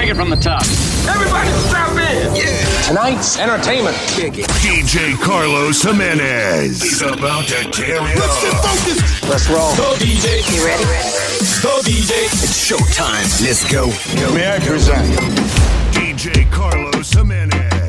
Take it from the top. Everybody strap in. Yeah. Tonight's entertainment. DJ Carlos Jimenez is about to tear it up. Let's get focused. Let's roll. Go DJ. You ready? Go DJ. It's showtime. Let's go. May I present DJ Carlos Jimenez.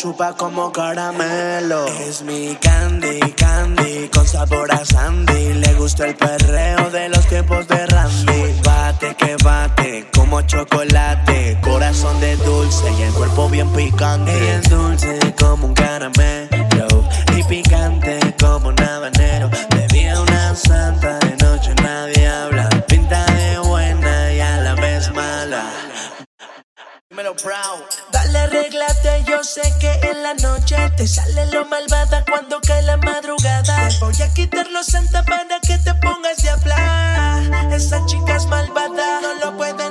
Chupa como caramelo. Es mi candy, candy, con sabor a sandy. Le gusta el perreo de los tiempos de Randy. Bate que bate, como chocolate. Corazón de dulce y el cuerpo bien picante. Ella es dulce como un caramelo Dímelo, proud. Dale, arréglate, yo sé que en la noche te sale lo malvada cuando cae la madrugada. Voy a quitar los santa para que te pongas de hablar. Esa chica es malvada, no lo puede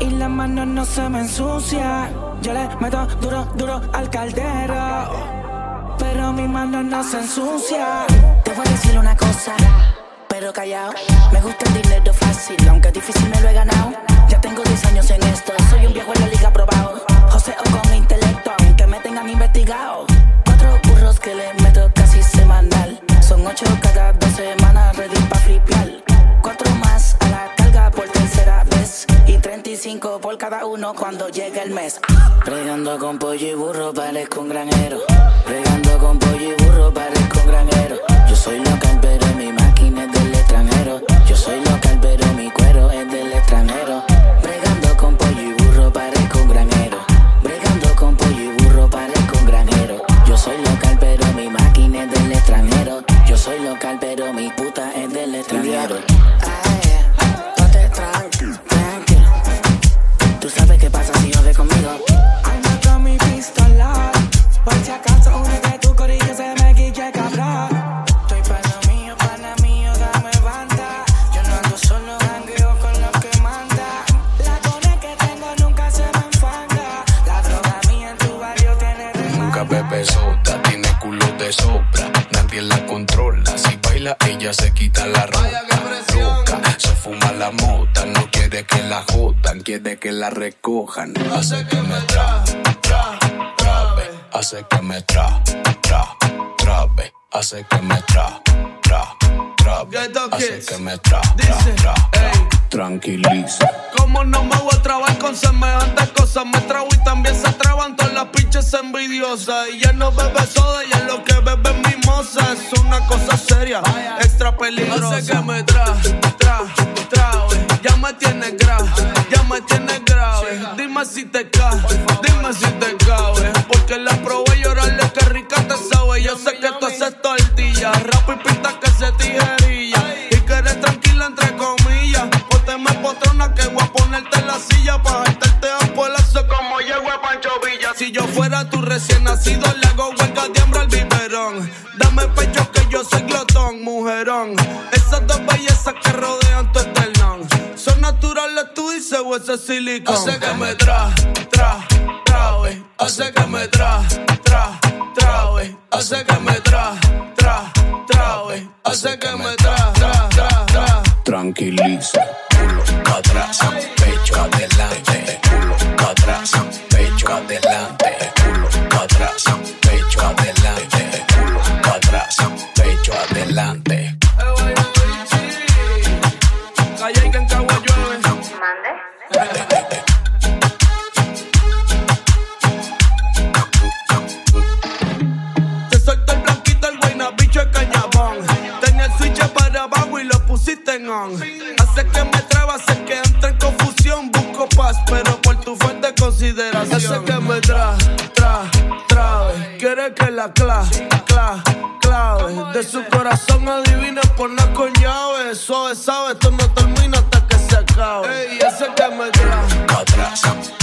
y la mano no se me ensucia. Yo le meto duro, duro al caldero, pero mi mano no se ensucia. Te voy a decir una cosa, pero callado. Me gusta el dinero fácil, aunque difícil me lo he ganado. Ya tengo 10 años en esto, soy un viejo en la liga probado. José o con intelecto, aunque me tengan investigado. Cuatro burros que le meto casi semanal. Son ocho cada dos semanas, 35 por cada uno cuando llegue el mes. Pregando con pollo y burro, parezco un granjero. Pregando con pollo y burro, parezco un granjero. Yo soy local, pero mi máquina es del extranjero. Yo soy local, ella se quita la ropa. Loca, se fuma la mota, no quiere que la jodan, quiere que la recojan. Hace que me tra, tra, trabe, hace que me tra, tra, trabe, hace que me tra, tra, trabe, hace que me tra, tra, tra, tra tranquiliza. Como no me voy a trabar con semejantes cosas, me trago y también se traban todas las pinches envidiosas. Y ya no bebe soda, ya lo que bebe es mimosa. Es una cosa seria, extra peligrosa. Hace que me tra, tra, trae. Ya me tienes grave, ya me tienes grave. Dime si te cae, dime si te cabe. Porque la probé llorarle que rica te sabe. Yo sé que tú haces tortilla, rap y pinta ponerte en la silla pa' jaltarte a polazo como llego a Pancho Villa. Si yo fuera tu recién nacido, le hago huelga de hambre al biberón. Dame pecho que yo soy glotón, mujerón. Esas dos bellezas que rodean tu esternón. Son naturales, tú dices, o ese silicón. Hace que me tra, tra, trae. Hace que me tra, tra, trae. Hace que me tra, tra, trae. Hace que me tra, tra, tra, tra. Tranquiliza culo atrás, pecho adelante, on. Hace que me traba, hace que entre en confusión. Busco paz, pero por tu fuerte consideración. Hace que me tra, tra, trae. Quiere que la cla, cla, clave. De su corazón adivina por con llave. Suave, sabe, esto no termina hasta que se acabe. Ey, ese que me tra. Pecho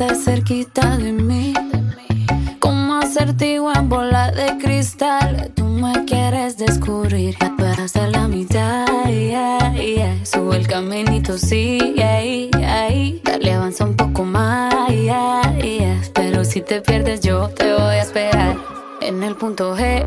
estás cerquita de mí. Como acertijo en bola de cristal. Tú me quieres descubrir. Ya pasas la mitad. Yeah, yeah. El caminito, sigue ahí, ahí. Dale, avanza un poco más. Yeah, yeah. Pero si te pierdes, yo te voy a esperar. En el punto G.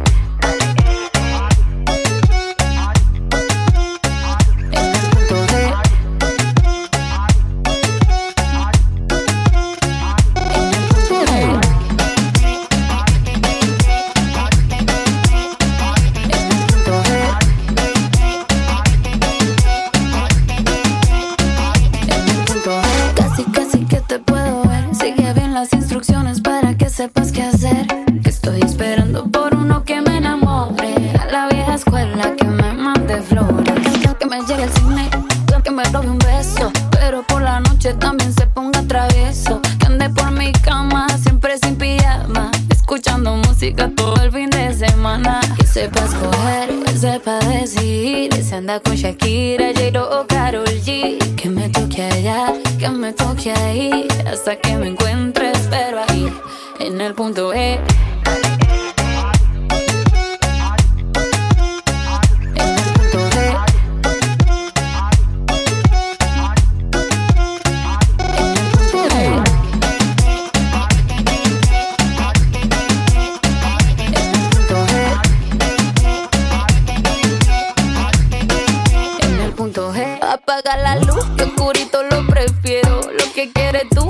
Apaga la luz, que oscurito lo prefiero. Lo que quieres tú,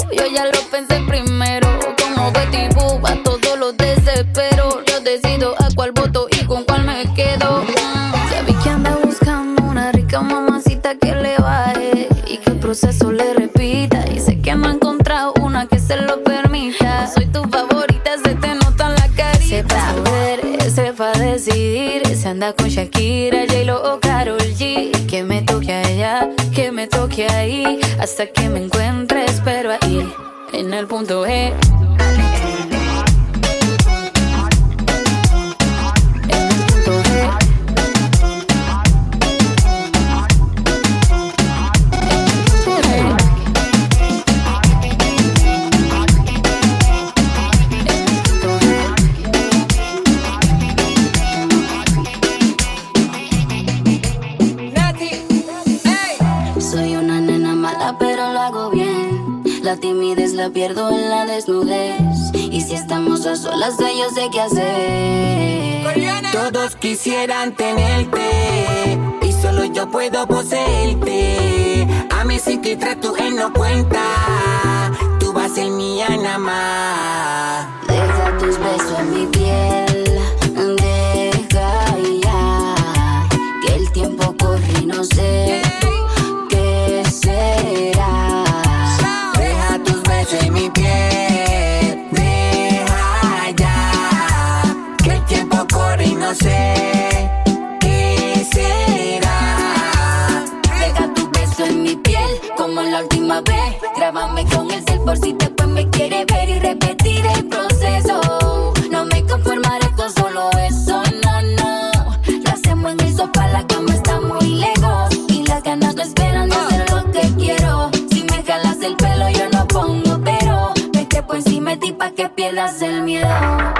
pa' que pierdas el miedo.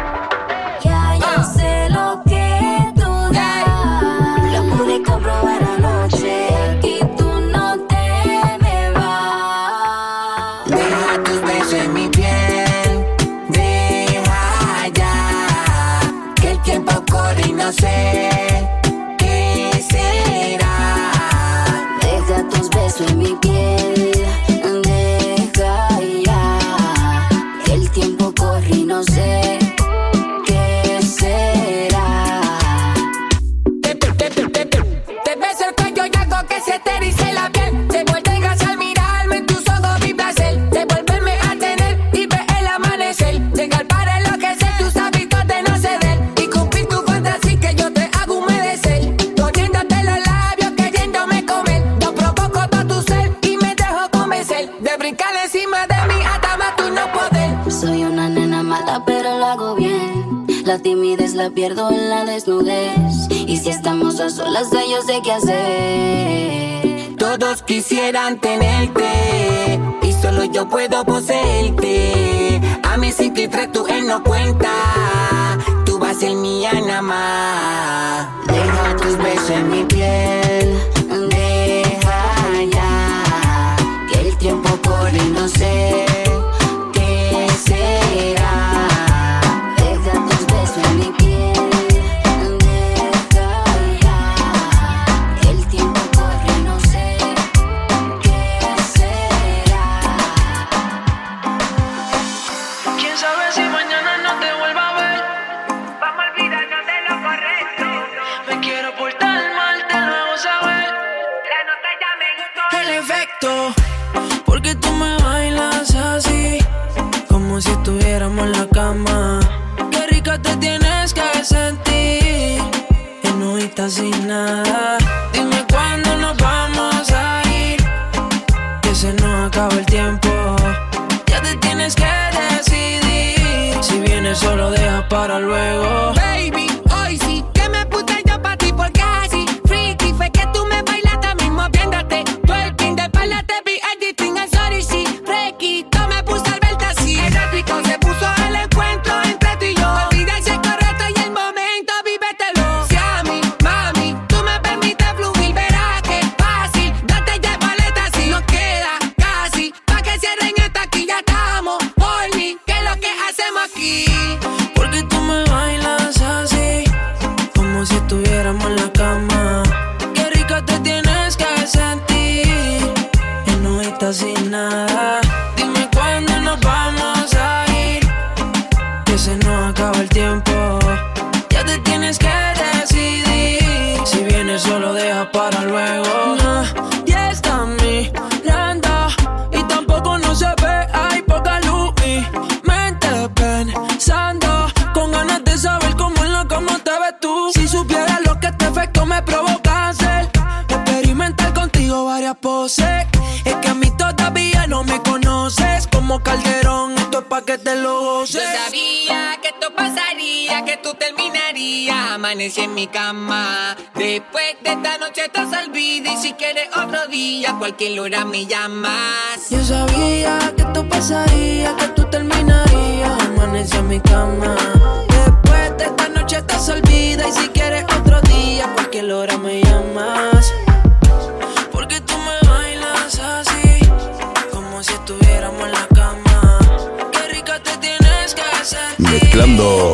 Sé qué hacer. Todos quisieran tenerte. Y solo yo puedo poseerte. A mi psiquiatra tú él no cuenta. Tú vas a ser mía nada más. Deja tus besos en mi sin nada. Dime cuándo nos vamos a ir. Que se nos acaba el tiempo. Ya te tienes que decidir. Si vienes, solo deja para luego. amanece en mi cama. Después de esta noche estás olvida y si quieres otro día, cualquier hora me llamas. Yo sabía que tú pasaría, que tú terminarías. Amanece en mi cama. Después de esta noche estás olvida y si quieres otro día, cualquier hora me llamas. Porque tú me bailas así, como si estuviéramos en la cama. Qué rica te tienes que sentir. Mezclando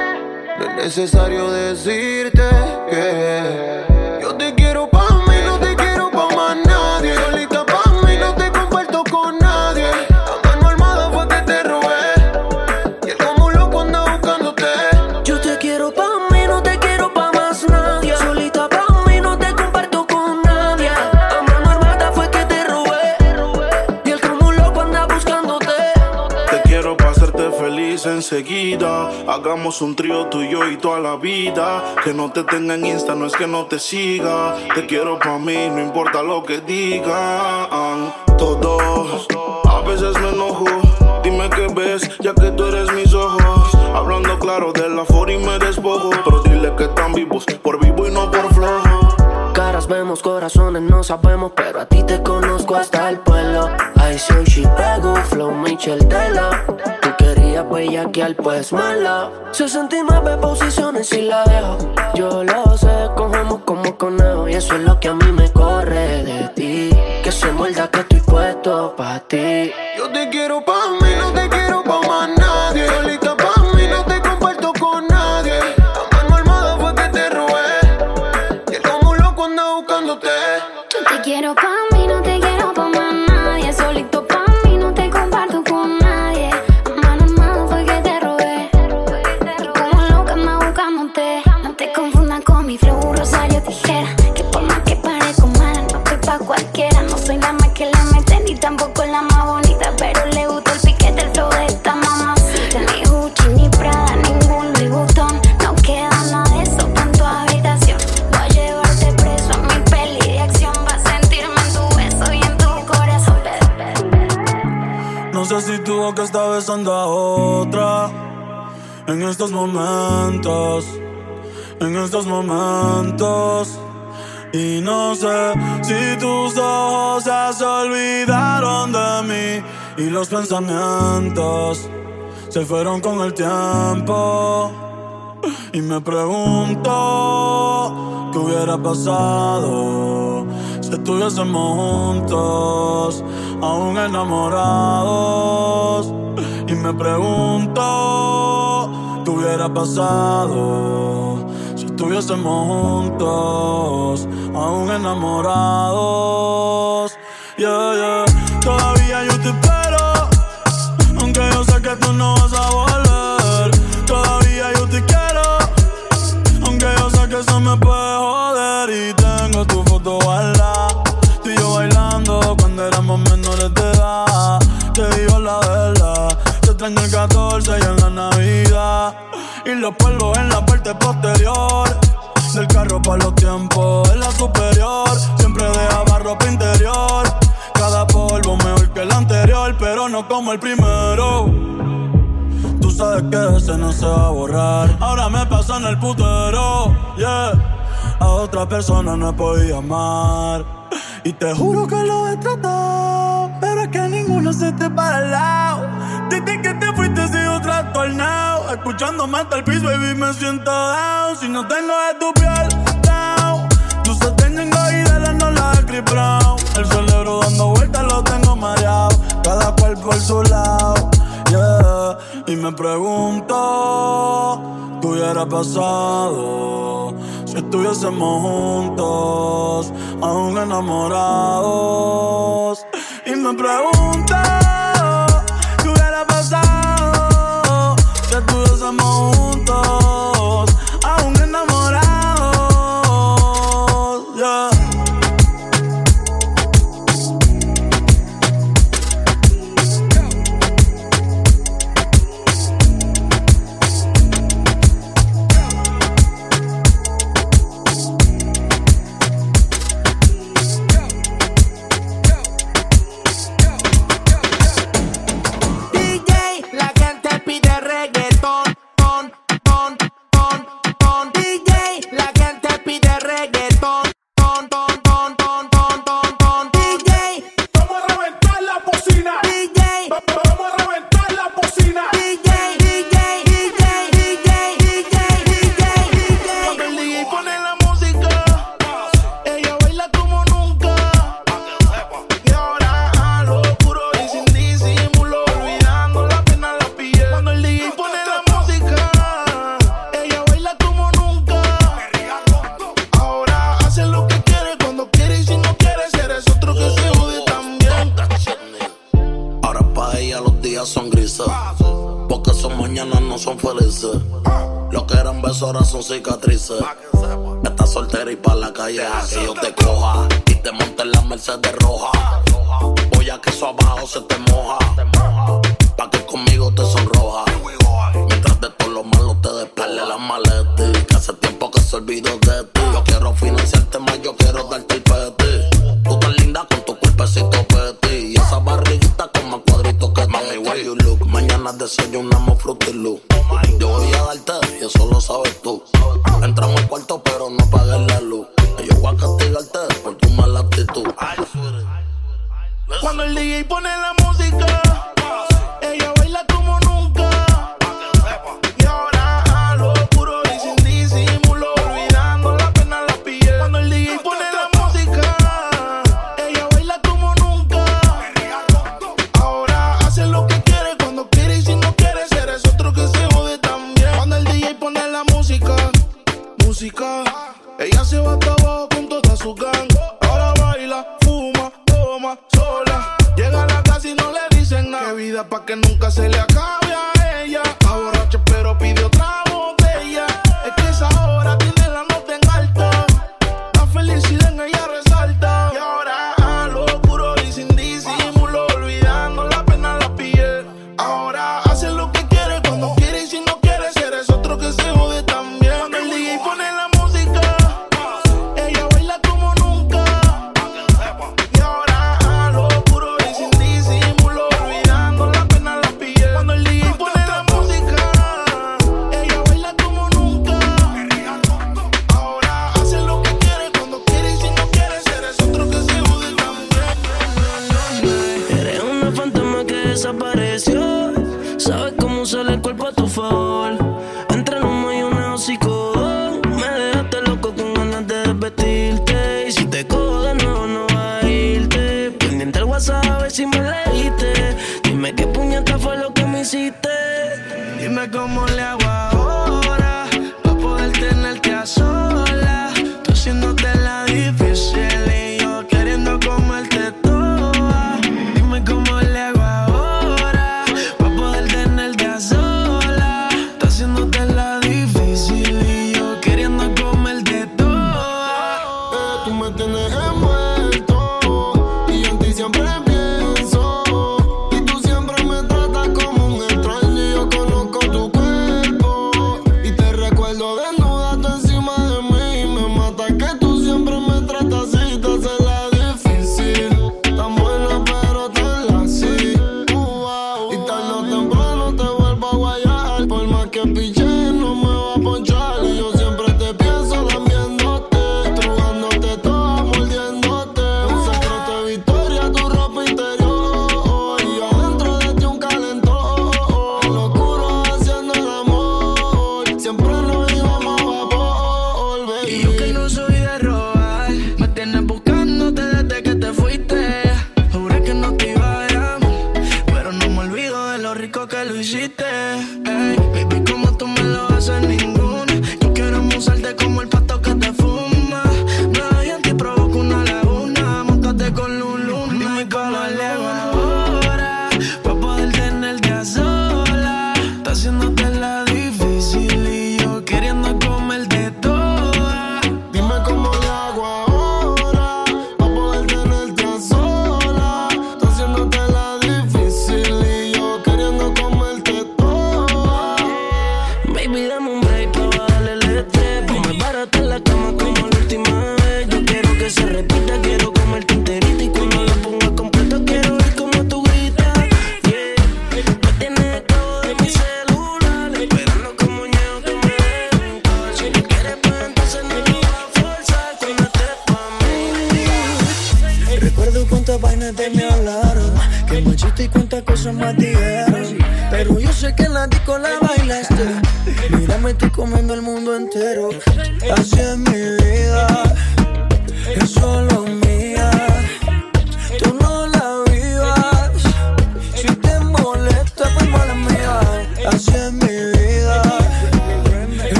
Es necesario decirte que enseguida. Hagamos un trío tuyo y toda la vida. Que no te tenga en Insta, no es que no te siga. Te quiero pa' mí, no importa lo que digan. Todos, a veces me enojo. Dime qué ves, ya que tú eres mis ojos. Hablando claro de la for y me despojo. Pero dile que están vivos, por vivo y no por flojo. Caras vemos, corazones no sabemos, pero a ti te conozco hasta el pueblo. I say she pego, flow Michel Tela. Querías bellaquear, pues mala. 69 posiciones y la dejo. Yo lo sé, cogemos como conejo. Y eso es lo que a mí me corre de ti. Que soy muerda que estoy puesto pa' ti. Yo te quiero pa' mí, no te quiero pa' besando a otra en estos momentos, en estos momentos. Y no sé si tus ojos se olvidaron de mí y los pensamientos se fueron con el tiempo. Y me pregunto qué hubiera pasado si estuviésemos juntos, aún enamorados. Y me pregunto qué hubiera pasado si estuviésemos juntos, aún enamorados. Yeah, yeah. Todavía yo te espero, aunque yo sé que tú no vas a volver. Todavía yo te quiero, aunque yo sé que eso me puede los polvos en la parte posterior. Del carro para los tiempos en la superior. Siempre dejaba ropa interior. Cada polvo mejor que el anterior, pero no como el primero. Tú sabes que ese no se va a borrar. Ahora me paso en el putero, yeah. A otra persona no podido amar. Y te juro que lo he tratado, pero es que ninguno se te para al lado. Desde que te fuiste Escuchándome hasta el piso, baby, me siento down. Si no tengo de tu piel, down. Tú se tengo y de la no la Chris Brown. El cerebro dando vueltas lo tengo mareado. Cada cual por su lado, yeah. Y me pregunto, ¿qué hubiera pasado? Si estuviésemos juntos, aún enamorados. Y me pregunto,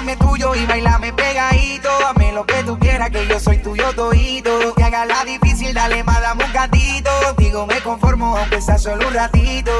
Dame tuyo y bailame pegadito. Dame lo que tú quieras, que yo soy tuyo todito. Que haga la difícil, dale más, dame un gatito. Contigo me conformo, aunque sea solo un ratito.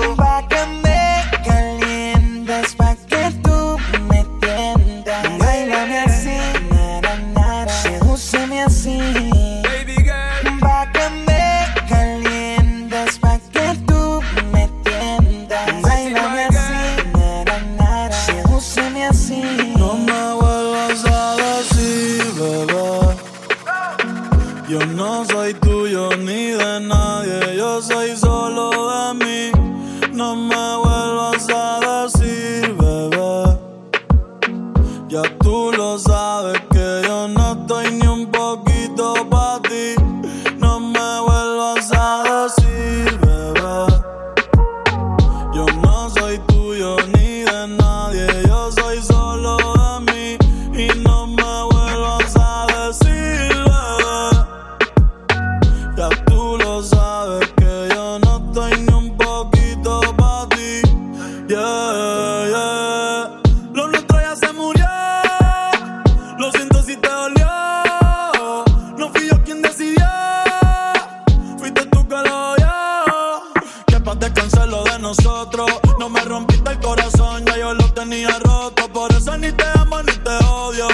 Rompiste el corazón, ya yo lo tenía roto. Por eso ni te amo ni te odio.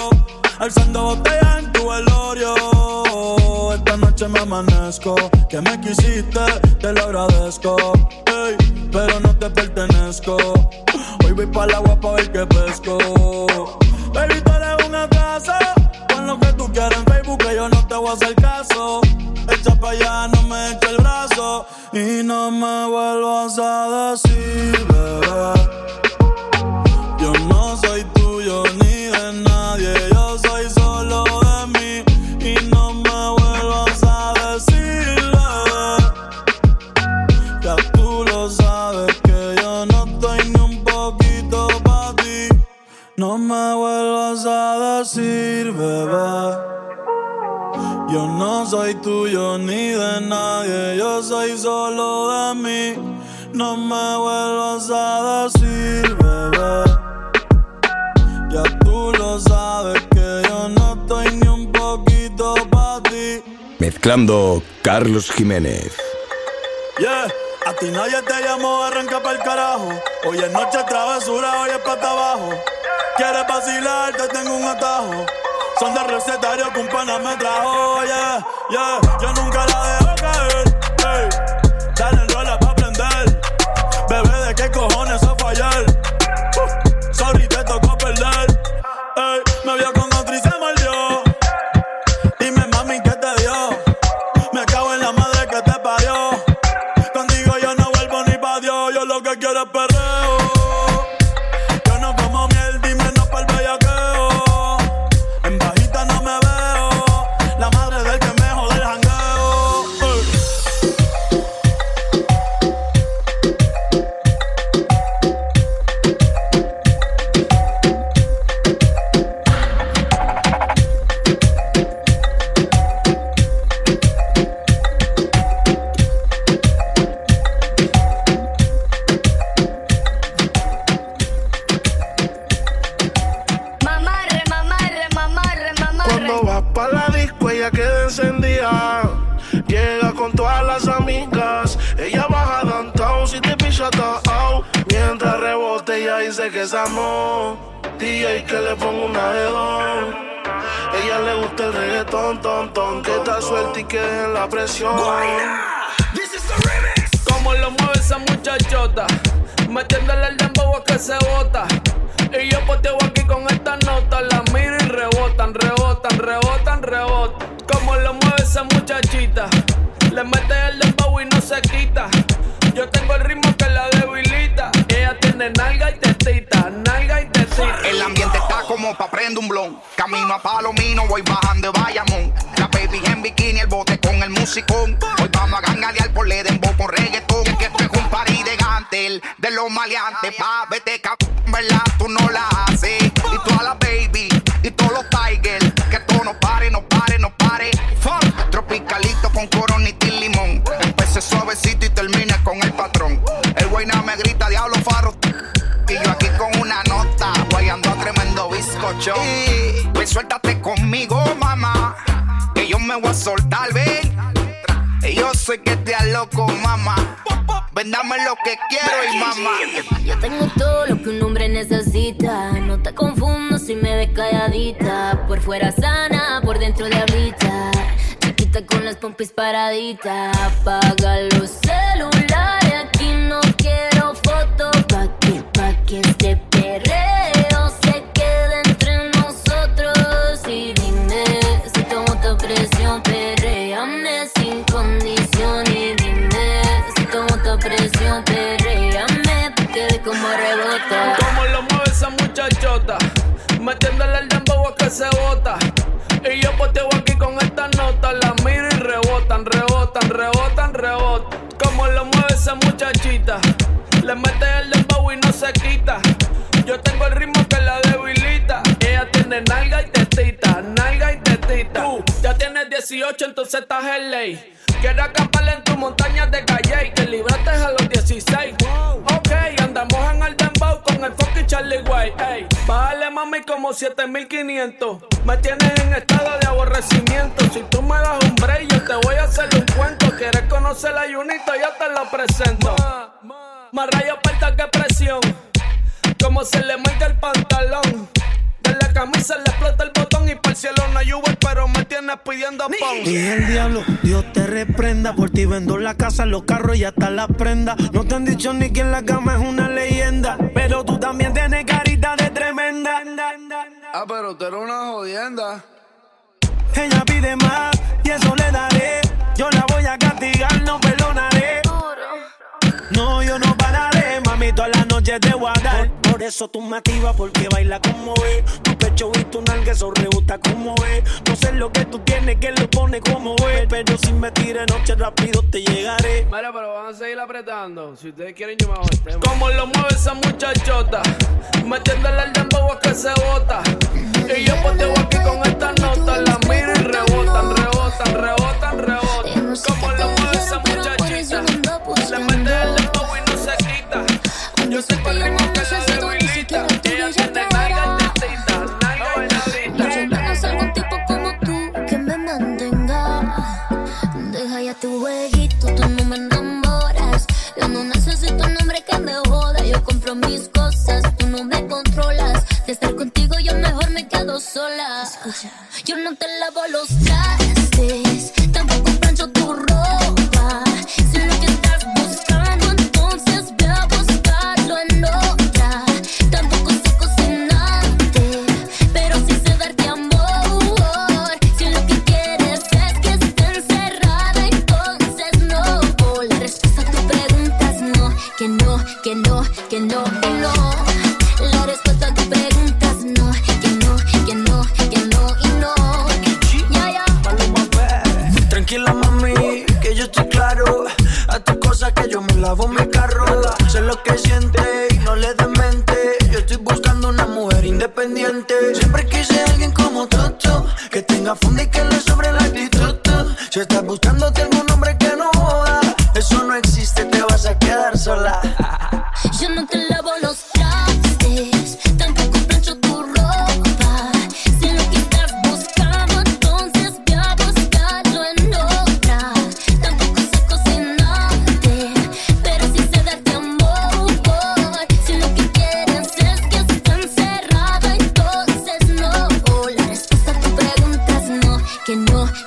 Alzando botellas en tu velorio. Esta noche me amanezco. Que me quisiste, te lo agradezco. Hey, pero no te pertenezco. Hoy voy para el agua para ver que pesco en Facebook que yo no te voy a hacer caso. Echa pa' allá, no me eche el brazo. Y no me vuelvas a decir, bebé. Yo no soy tuyo ni de nadie, yo soy solo de mí. No me vuelvas a decir, bebé. Ya tú lo sabes que yo no estoy ni un poquito para ti. Mezclando Carlos Jiménez. Yeah. A ti nadie te llamó, arranca para el carajo. Hoy es noche travesura, hoy es pata abajo. Quieres vacilar, te tengo un atajo. Son recetario que un pana me trajo, yeah, yeah. Yo nunca la dejo confundo si me ves calladita. Por fuera sana, por dentro de ahorita. Chiquita con las pompis paraditas. Apaga los celos se bota. Y yo poteo aquí con esta nota, la miro y rebotan, rebotan, rebotan, rebotan. Como lo mueve esa muchachita, le mete el dembow y no se quita. Yo tengo el ritmo que la debilita. Ella tiene nalga y 18, entonces estás en ley. Quiero acampar en tu montaña de calle y que libraste a los 16. Ok, andamos en el dembow con el fucking Charlie White. Ey, bájale mami como 7500. Me tienes en estado de aborrecimiento. Si tú me das un break, yo te voy a hacer un cuento. ¿Quieres conocer a Junito? Ya te lo presento. Más rayos aparta que presión. Como se le marca el pantalón. La camisa le explota el botón y para el cielo no hay Uber, pero me tienes pidiendo pon. Y el diablo, Dios te reprenda. Por ti vendo la casa, los carros y hasta la prenda. No te han dicho ni que en la cama es una leyenda. Pero tú también tienes carita de tremenda. Ah, pero tú eres una jodienda. Ella pide más y eso le daré. Yo la voy a castigar, no perdonaré. No, yo no pararé, mami, toda la noche te voy a dar. Por, por eso tú me activas, porque baila como es. Tu pecho y tu nalga, eso rebota como es. No sé lo que tú tienes, que lo pone como es. Pero si me tires noche rápido te llegaré. Mira, pero van a seguir apretando. Si ustedes quieren, yo me hago el tema. Como lo mueve esa muchachota, metiéndole el dembow a que se bota. Y yo poteo aquí con esta nota, la miro y rebotan, rebotan, rebotan, rebotan. Como lo mueve esa muchachita, le mete el dembow y no se quita. Yo sé que el ritmo que la debilita. Ella tiene nalga tetita, nalga tetita. Yo no salgo un tipo como tú que me mantenga. Deja ya tu jueguito, tú no me enamoras. Yo no necesito un hombre que me joda. Yo compro mis cosas, tú no me controlas. De estar contigo, yo mejor me quedo sola. Yo no te lavo los trastes,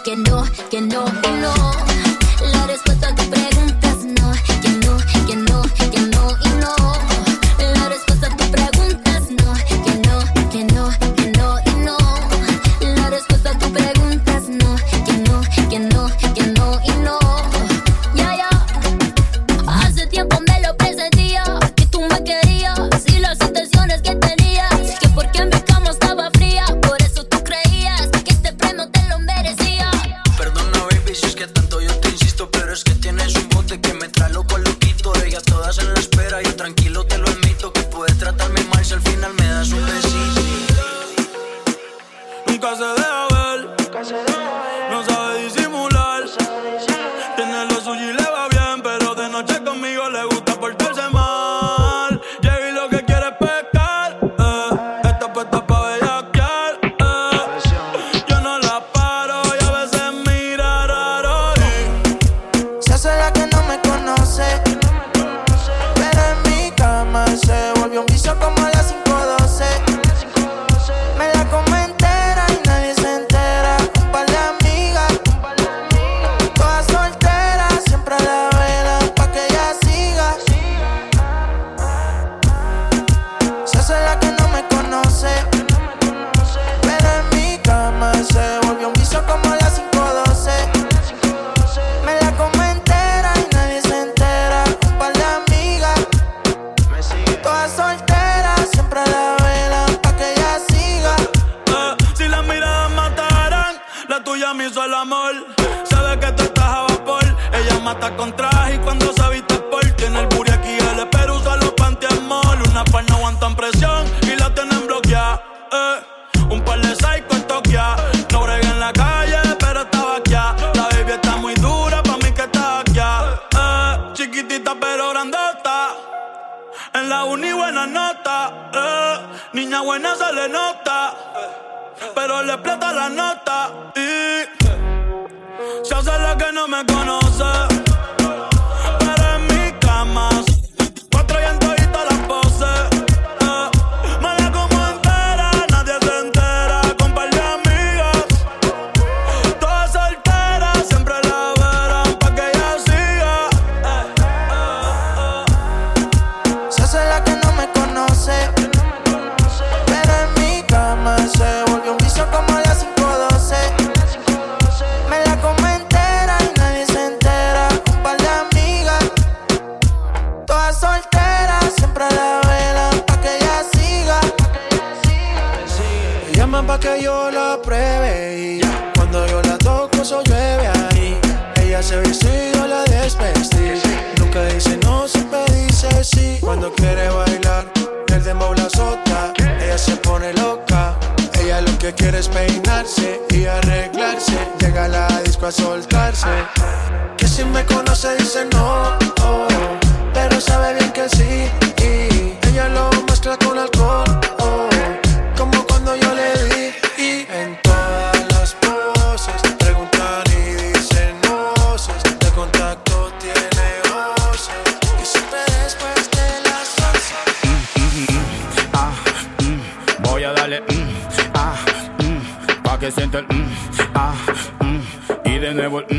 que no, que no, que no,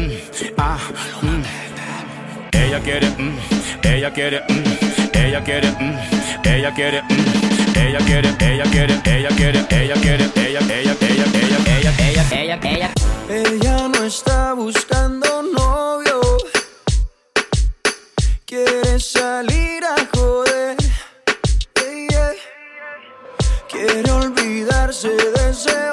mm, ah, mm. Ella quiere, mm, ella quiere, ella quiere, ella quiere, ella quiere, ella quiere, ella quiere, ella quiere, ella, ella, ella, ella, ella, ella, ella, ella. Ella no está buscando novio. Quiere salir a joder. Quiere olvidarse de ese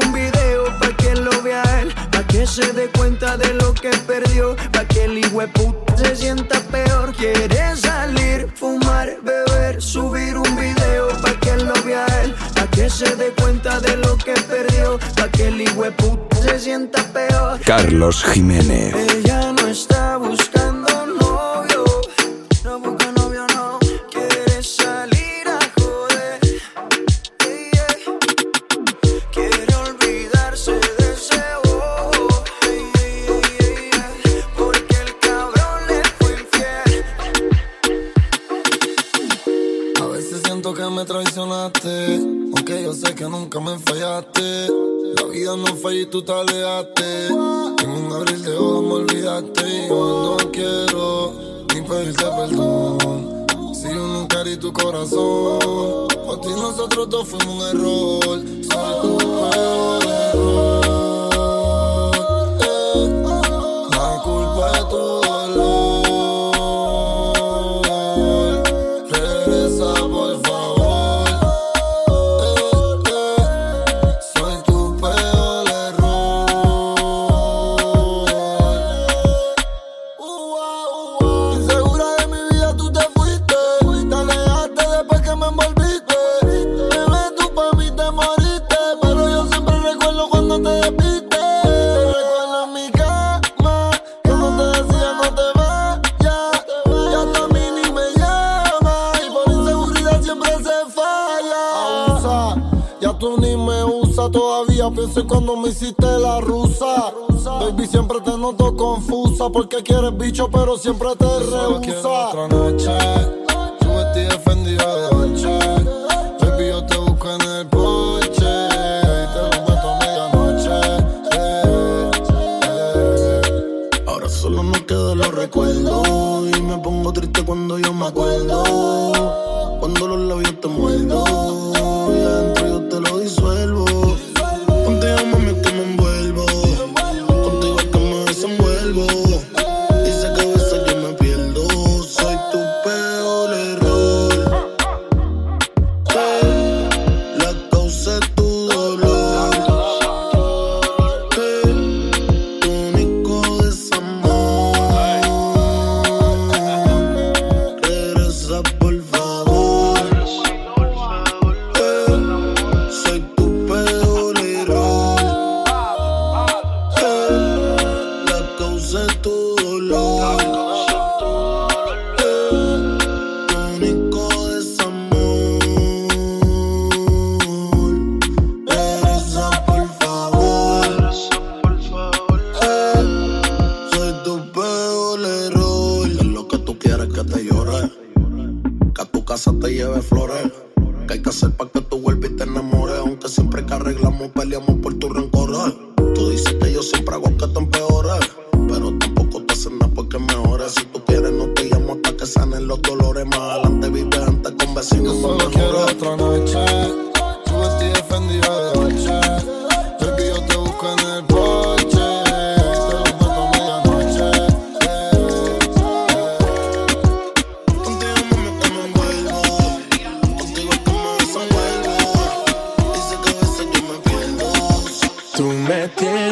que se dé cuenta de lo que perdió, pa' que el puta se sienta peor. Quiere salir, fumar, beber, subir un video pa' que lo vea él, pa' que se dé cuenta de lo que perdió, pa' que el puta se sienta peor. Carlos Jiménez. Ella no está buscando aunque yo sé que nunca me fallaste. La vida no falla y tú te alejaste. En un abril de ojos me olvidaste y yo no quiero ni pedirte perdón. Si yo nunca herí tu corazón, Por ti nosotros dos fuimos un error. Soy tu peor cuando me hiciste la rusa. Baby, siempre te noto confusa. Porque quieres bicho, pero siempre te rehúsa. Otra noche, tu vestido defendido de noche. Baby, yo te busco en el porche. Y te lo meto a medianoche. Eh, eh. Ahora solo me quedan los recuerdos. Y me pongo triste cuando yo me acuerdo.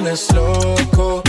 Loco, loco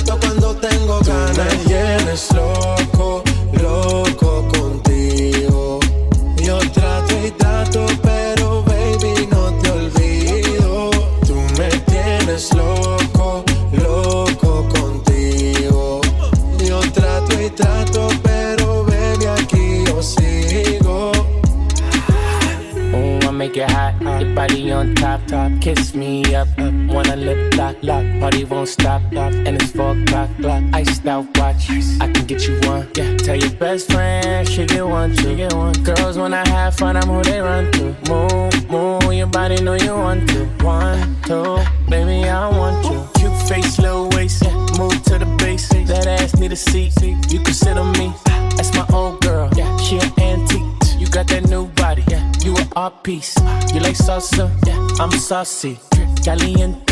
cuando tengo ganas. me tienes loco, loco contigo. Yo trato y trato, pero baby, no te olvido. Tú me tienes loco, loco contigo. Yo trato y trato, pero baby, aquí yo sigo. Ooh, I make it hot. Your body on top, top. Kiss me up, up. Wanna lip lock, lock. Party won't stop, stop. And it's four o'clock, clock. Iced out watch. I can get you one. Yeah. Tell your best friend she get one, she get one. Girls when I have fun, I'm who they run to. Move, move. Your body know you want to. One, two, baby I want you. Cute face, little waist. Yeah. Move to the base. That ass need a seat. You can sit on me. That's my old girl. Yeah. She an antique. You got that new body, yeah. You an art piece. Uh. You like salsa, yeah. I'm saucy. Caliente,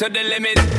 To the limit.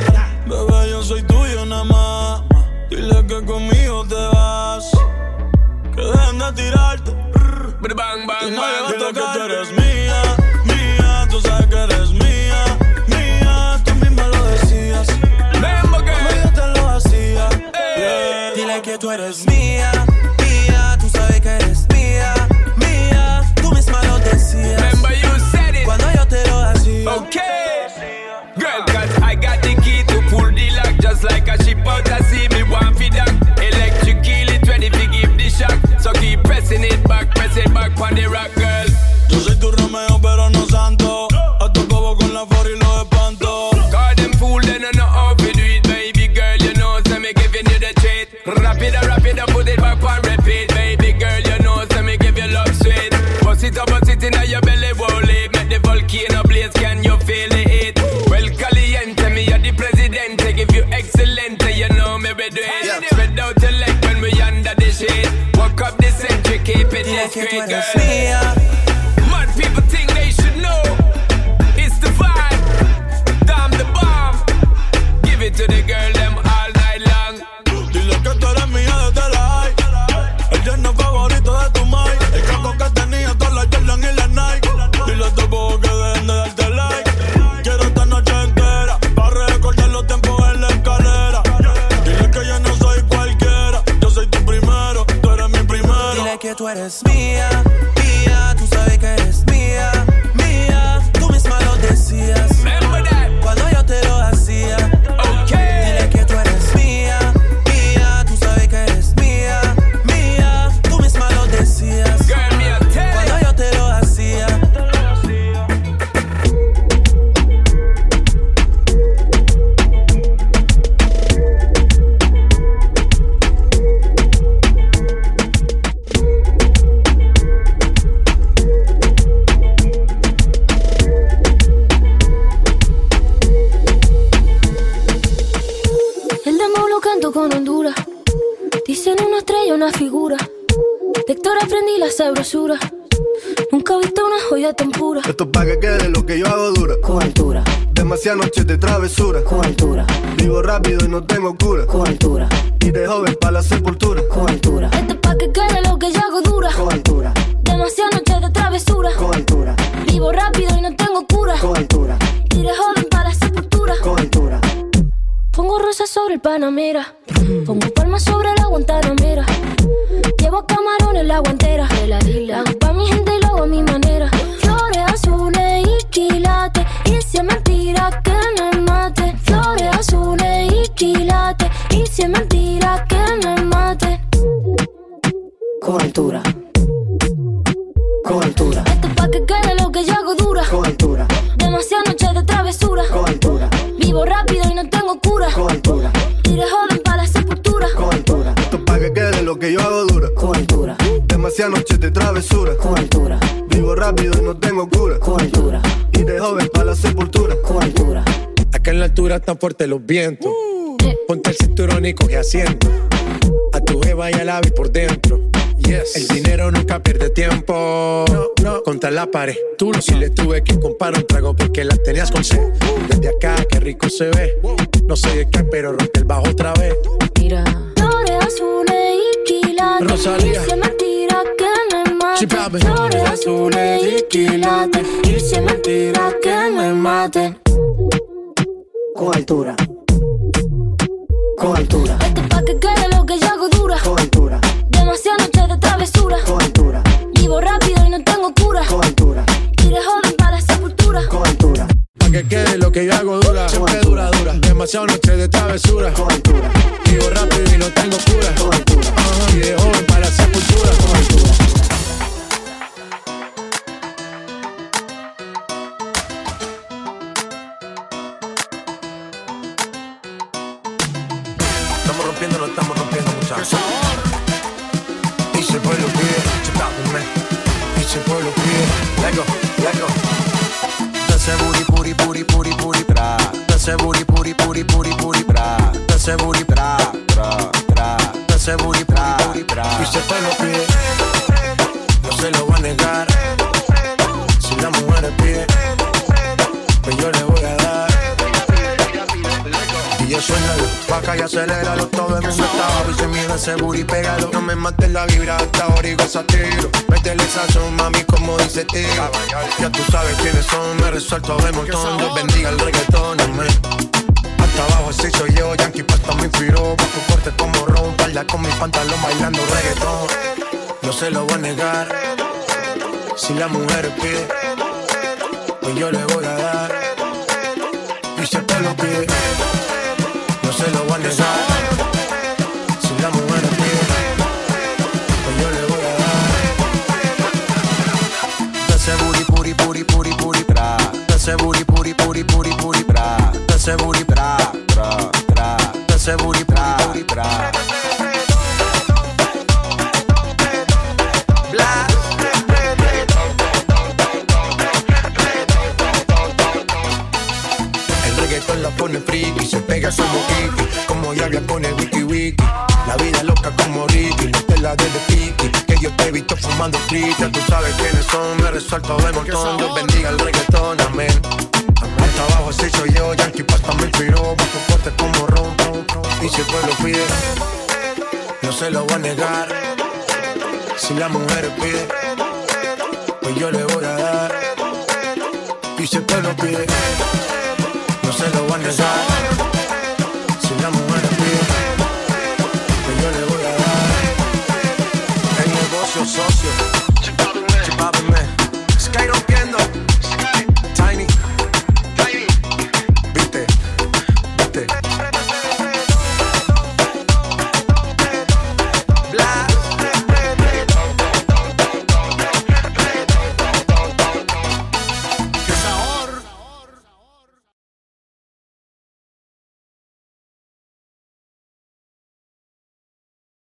Demasiadas noches de travesura. Con altura. Vivo rápido y no tengo cura. Con altura. Y de joven para la sepultura. Con altura. Acá en la altura están fuertes los vientos. Ponte el cinturón y coge asiento. A tu jeva y al ave por dentro. Yes. El dinero nunca pierde tiempo. Contra la pared. Tú no si le tuve que comprar un trago porque la tenías con sed. Desde acá, qué rico se ve. No sé de qué, pero rompe el bajo otra vez. Mira. Flores azules y quilates. Rosalía. Que me Sí, maten. papi. Flores azules y quilates. Y si es mentira que me maten. Con altura. Con altura. Esto es pa' que quede lo que yo hago dura. Con altura. Demasiadas noches de travesura. Con altura. Vivo rápido y no tengo cura. Con altura. Tire joven para la sepultura. Con altura. Pa' que quede lo que yo hago dura. Siempre dura, dura. Demasiado noche de travesura. Con altura. Vivo rápido y no tengo cura. Con altura. De joven para la sepultura. Con altura. Y si el pueblo pide, let go, let go. Dance booty, booty, booty, booty, booty, bra. Dance booty, booty, booty, booty, booty, bra. Dance booty, bra, bra, bra. Dance booty, bra, bra. Y si el pueblo pide, y aceléralo Todo el mundo está bajo y se mide ese booty Pégalo, no me mates la vibra hasta ahora y goza tiro Métele sazón, mami, como dice tío Ya tú sabes quiénes son, me resuelto de montón. Dios bendiga el reggaetón, hasta abajo así soy yo, Yankee pasta me inspiró. Bajo fuerte como ron, baila con mi pantalón bailando reggaetón. No se lo voy a negar. Si la mujer pide Pues yo le voy a dar. Y si el pueblo pide no se lo voy a. Si la mujer pide, pues yo le voy a dar. Dance booty, booty, booty, booty, booty, booty, booty, booty, booty, booty, fumando frita. Tú sabes quiénes son, me resuelto de montón. Dios bendiga el reggaetón, amén. Hasta abajo así soy yo, Yankee pasta me inspiró, bajo fuerte como ron, ron, ron. Y si el pueblo pide, no se lo voy a negar. Si la mujer pide,